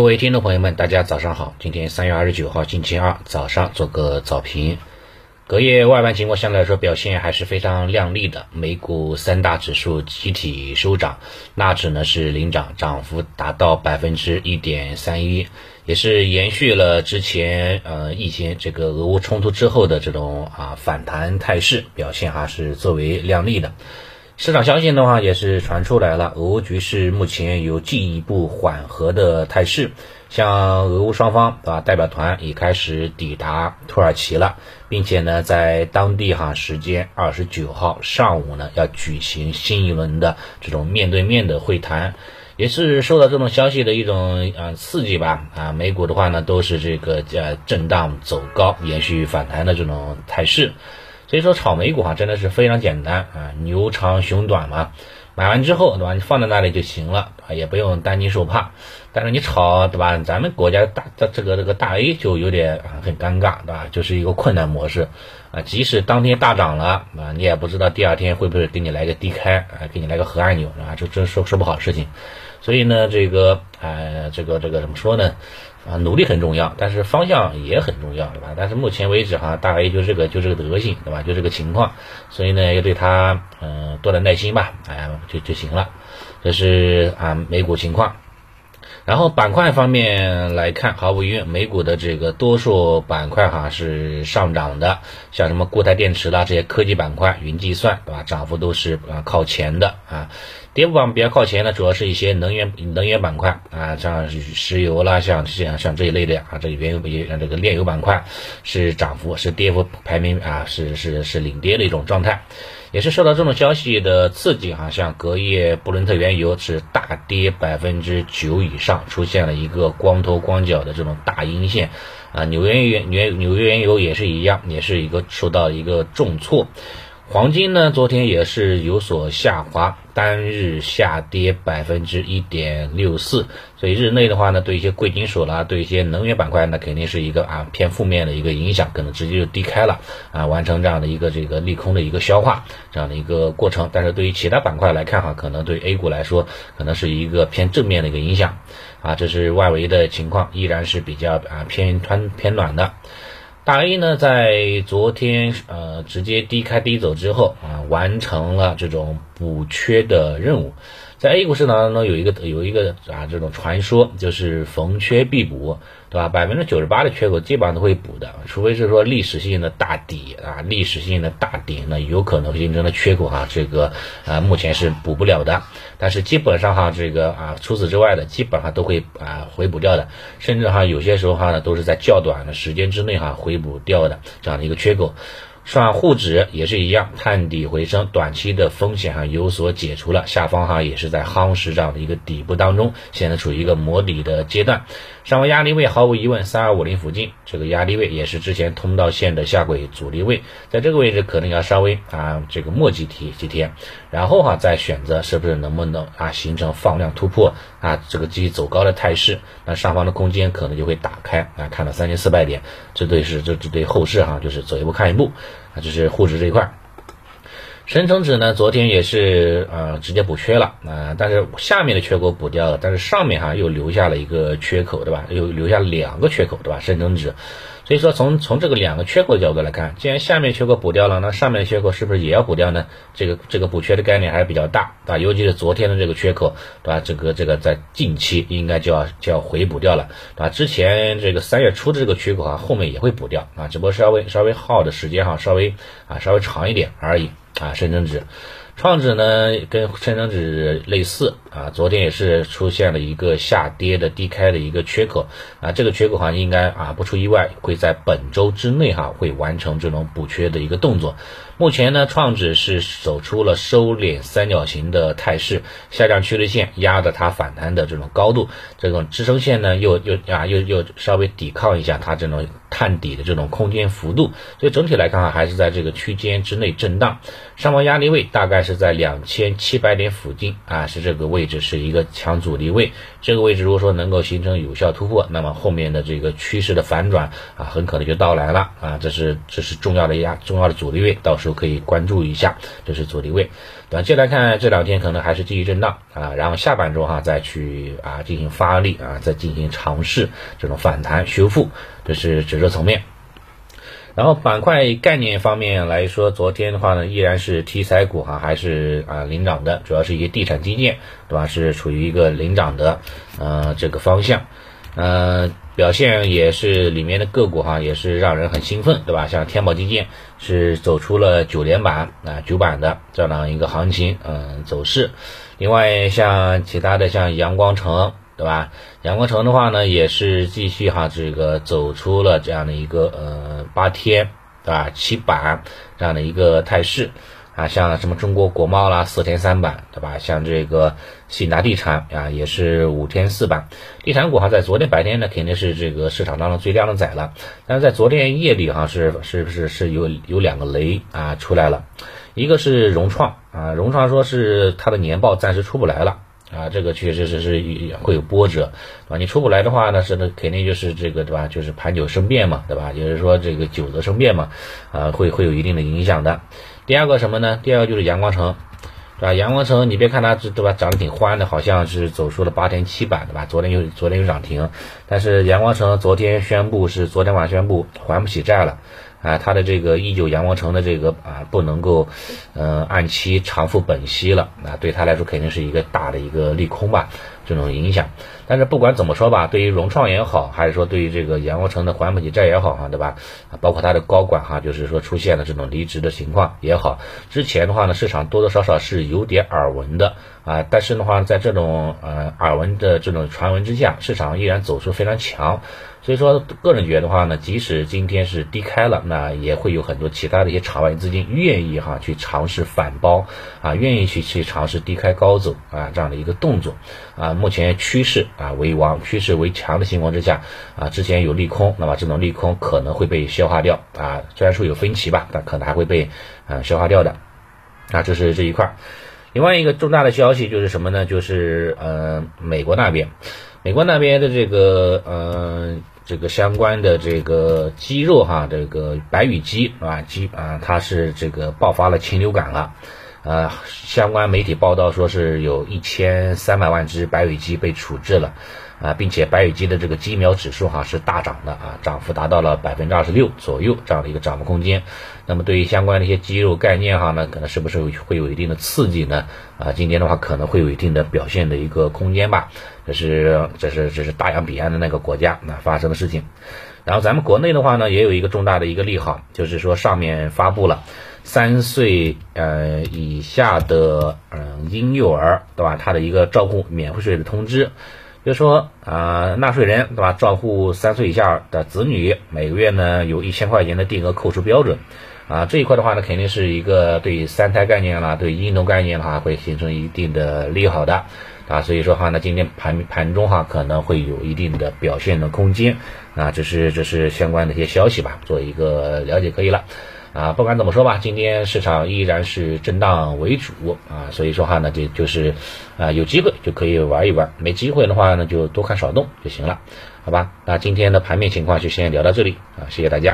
各位听众朋友们，大家早上好。今天三月二十九号，星期二早上做个早评。隔夜外盘情况相对来说表现还是非常亮丽的，美股三大指数集体收涨，纳指呢是领涨，涨幅达到百分之一点三一，也是延续了之前呃一些这个俄乌冲突之后的这种啊反弹态势，表现还是最为亮丽的。市场相信的话，也是传出来了，俄乌局势目前有进一步缓和的态势。像俄乌双方啊代表团已开始抵达土耳其了，并且呢，在当地哈时间二十九号上午呢，要举行新一轮的这种面对面的会谈，也是受到这种消息的一种啊刺激吧啊，美股的话呢，都是这个呃震荡走高，延续反弹的这种态势。所以说炒美股哈真的是非常简单啊，牛长熊短嘛，买完之后对吧，你放在那里就行了啊，也不用担惊受怕。但是你炒对吧，咱们国家大的这个这个大 A 就有点很尴尬对吧，就是一个困难模式啊，即使当天大涨了啊，你也不知道第二天会不会给你来个低开啊，给你来个核按钮啊，这这说说不好事情。所以呢，这个呃，这个这个怎么说呢？啊，努力很重要，但是方向也很重要，对吧？但是目前为止哈，大 A 就这个就这个德性，对吧？就这个情况，所以呢，要对他嗯多点耐心吧，哎，就就行了。这是啊美股情况。然后板块方面来看，毫无疑问，美股的这个多数板块哈是上涨的，像什么固态电池啦这些科技板块、云计算，对吧？涨幅都是啊靠前的啊。跌幅榜比较靠前的，主要是一些能源能源板块啊，像石油啦，像像像这一类的啊，这原油也这个炼油板块是涨幅，是跌幅排名啊，是是是领跌的一种状态，也是受到这种消息的刺激哈，像隔夜布伦特原油是大跌百分之九以上，出现了一个光头光脚的这种大阴线啊，纽约原纽纽约原油也是一样，也是一个受到一个重挫。黄金呢，昨天也是有所下滑，单日下跌百分之一点六四。所以日内的话呢，对一些贵金属啦，对一些能源板块呢，肯定是一个啊偏负面的一个影响，可能直接就低开了啊，完成这样的一个这个利空的一个消化这样的一个过程。但是对于其他板块来看哈，可能对 A 股来说，可能是一个偏正面的一个影响啊。这是外围的情况，依然是比较啊偏偏偏暖的。大 A 呢，在昨天呃直接低开低走之后啊，完成了这种补缺的任务。在 A 股市场当中有一个有一个啊这种传说，就是逢缺必补，对吧？百分之九十八的缺口基本上都会补的，除非是说历史性的大底啊，历史性的大底呢有可能形成的缺口哈，这个啊目前是补不了的。但是基本上哈，这个啊除此之外的基本上都会啊回补掉的，甚至哈有些时候哈呢都是在较短的时间之内哈回补掉的这样的一个缺口。上沪指也是一样，探底回升，短期的风险哈有所解除了，下方哈也是在夯实这样的一个底部当中，现在处于一个磨底的阶段。上方压力位毫无疑问三二五零附近，这个压力位也是之前通道线的下轨阻力位，在这个位置可能要稍微啊这个磨几天几天，然后哈再选择是不是能不能啊形成放量突破啊这个继续走高的态势，那上方的空间可能就会打开啊看到三千四百点，这对是这这对后市哈就是走一步看一步。啊，就是沪指这一块，深成指呢，昨天也是呃直接补缺了啊，但是下面的缺口补掉了，但是上面哈又留下了一个缺口，对吧？又留下两个缺口，对吧？深成指。所以说，从从这个两个缺口的角度来看，既然下面缺口补掉了，那上面的缺口是不是也要补掉呢？这个这个补缺的概念还是比较大，对吧？尤其是昨天的这个缺口，对吧？这个这个在近期应该就要就要回补掉了，对吧？之前这个三月初的这个缺口啊，后面也会补掉啊，只不过稍微稍微耗的时间哈，稍微啊稍微长一点而已啊，深圳值。创指呢，跟深成指类似啊，昨天也是出现了一个下跌的低开的一个缺口啊，这个缺口哈应该啊不出意外会在本周之内哈会完成这种补缺的一个动作。目前呢，创指是走出了收敛三角形的态势，下降趋势线压着它反弹的这种高度，这种支撑线呢又又啊又又稍微抵抗一下它这种探底的这种空间幅度，所以整体来看啊还是在这个区间之内震荡，上方压力位大概是。是在两千七百点附近啊，是这个位置是一个强阻力位。这个位置如果说能够形成有效突破，那么后面的这个趋势的反转啊，很可能就到来了啊。这是这是重要的压重要的阻力位，到时候可以关注一下，这是阻力位。短期来看，这两天可能还是继续震荡啊，然后下半周哈再去啊进行发力啊，再进行尝试这种反弹修复，这是指数层面。然后板块概念方面来说，昨天的话呢，依然是题材股哈，还是啊领涨的，主要是一些地产基建，对吧？是处于一个领涨的呃这个方向，呃表现也是里面的个股哈，也是让人很兴奋，对吧？像天宝基建是走出了九连板啊九板的这样一个行情嗯走势，另外像其他的像阳光城。对吧？阳光城的话呢，也是继续哈，这个走出了这样的一个呃八天，对吧？七板这样的一个态势啊，像什么中国国贸啦，四天三板，对吧？像这个信达地产啊，也是五天四板。地产股哈，在昨天白天呢，肯定是这个市场当中最靓的仔了。但是在昨天夜里哈，是是不是是有有两个雷啊出来了？一个是融创啊，融创说是它的年报暂时出不来了。啊，这个确实是是会有波折，对吧？你出不来的话呢，是那肯定就是这个，对吧？就是盘久生变嘛，对吧？就是说这个久则生变嘛，啊，会会有一定的影响的。第二个什么呢？第二个就是阳光城，对吧？阳光城，你别看它这对吧，涨得挺欢的，好像是走出了八天七板，对吧？昨天又昨天又涨停，但是阳光城昨天宣布是昨天晚上宣布还不起债了。啊，他的这个一九阳光城的这个啊，不能够，嗯，按期偿付本息了，那对他来说肯定是一个大的一个利空吧，这种影响。但是不管怎么说吧，对于融创也好，还是说对于这个阳光城的还不起债也好，哈，对吧？包括他的高管哈，就是说出现了这种离职的情况也好，之前的话呢，市场多多少少是有点耳闻的啊，但是的话，在这种呃耳闻的这种传闻之下，市场依然走出非常强。所以说，个人觉得的话呢，即使今天是低开了，那也会有很多其他的一些场外资金愿意哈去尝试反包啊，愿意去去尝试低开高走啊这样的一个动作啊。目前趋势啊为王，趋势为强的情况之下啊，之前有利空，那么这种利空可能会被消化掉啊。虽然说有分歧吧，但可能还会被啊消化掉的啊。这是这一块。另外一个重大的消息就是什么呢？就是呃美国那边。美国那边的这个呃，这个相关的这个鸡肉哈，这个白羽鸡啊，鸡啊，它是这个爆发了禽流感了，呃，相关媒体报道说是有一千三百万只白羽鸡被处置了。啊，并且白羽鸡的这个鸡苗指数哈是大涨的啊，涨幅达到了百分之二十六左右这样的一个涨幅空间。那么对于相关的一些鸡肉概念哈，那可能是不是会有一定的刺激呢？啊，今天的话可能会有一定的表现的一个空间吧。这是这是这是大洋彼岸的那个国家那发生的事情。然后咱们国内的话呢，也有一个重大的一个利好，就是说上面发布了三岁呃以下的嗯婴幼儿对吧，他的一个照顾免税的通知。比如说啊，纳税人对吧？照顾三岁以下的子女，每个月呢有一千块钱的定额扣除标准，啊，这一块的话呢，肯定是一个对三胎概念啦，对婴童概念的话，会形成一定的利好的，啊，所以说话呢，今天盘盘中哈可能会有一定的表现的空间，啊，这是这是相关的一些消息吧，做一个了解可以了。啊，不管怎么说吧，今天市场依然是震荡为主啊，所以说话呢，就就是啊，有机会就可以玩一玩，没机会的话呢，就多看少动就行了，好吧？那今天的盘面情况就先聊到这里啊，谢谢大家。